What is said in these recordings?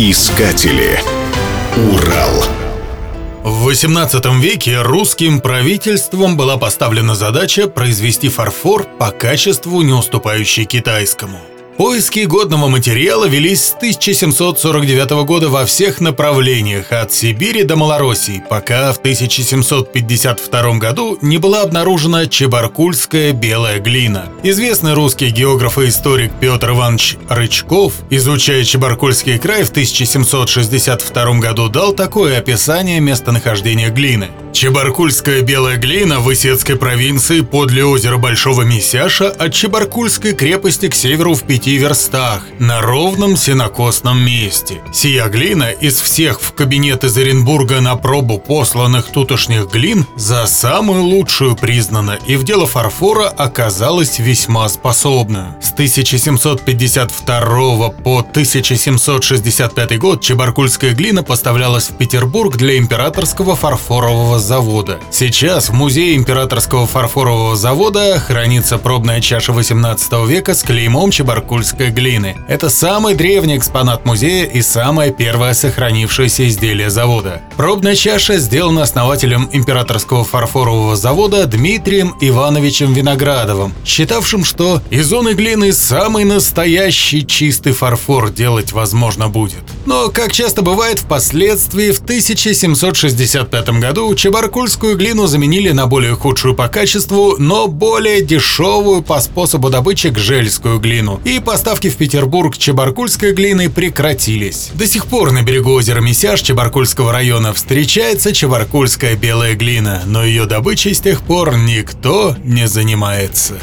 Искатели. Урал. В XVIII веке русским правительством была поставлена задача произвести фарфор по качеству, не уступающий китайскому. Поиски годного материала велись с 1749 года во всех направлениях, от Сибири до Малороссии, пока в 1752 году не была обнаружена чебаркульская белая глина. Известный русский географ и историк Петр Иванович Рычков, изучая Чебаркульский край в 1762 году, дал такое описание местонахождения глины. Чебаркульская белая глина в Исетской провинции подле озера Большого Месяша от Чебаркульской крепости к северу в пяти верстах, на ровном сенокосном месте. Сия глина из всех в кабинет из Оренбурга на пробу посланных тутошних глин за самую лучшую признана и в дело фарфора оказалась весьма способна. С 1752 по 1765 год чебаркульская глина поставлялась в Петербург для императорского фарфорового завода. Сейчас в музее императорского фарфорового завода хранится пробная чаша 18 века с клеймом чебаркульской глины. Это самый древний экспонат музея и самое первое сохранившееся изделие завода. Пробная чаша сделана основателем императорского фарфорового завода Дмитрием Ивановичем Виноградовым, считавшим, что из зоны глины самый настоящий чистый фарфор делать возможно будет. Но, как часто бывает, впоследствии в 1765 году чебаркульскую глину заменили на более худшую по качеству, но более дешевую по способу добычи гжельскую глину, и поставки в Петербург чебаркульской глины прекратились. До сих пор на берегу озера Месяж Чебаркульского района встречается чебаркульская белая глина, но ее добычей с тех пор никто не занимается.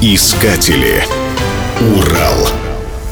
Искатели. Урал.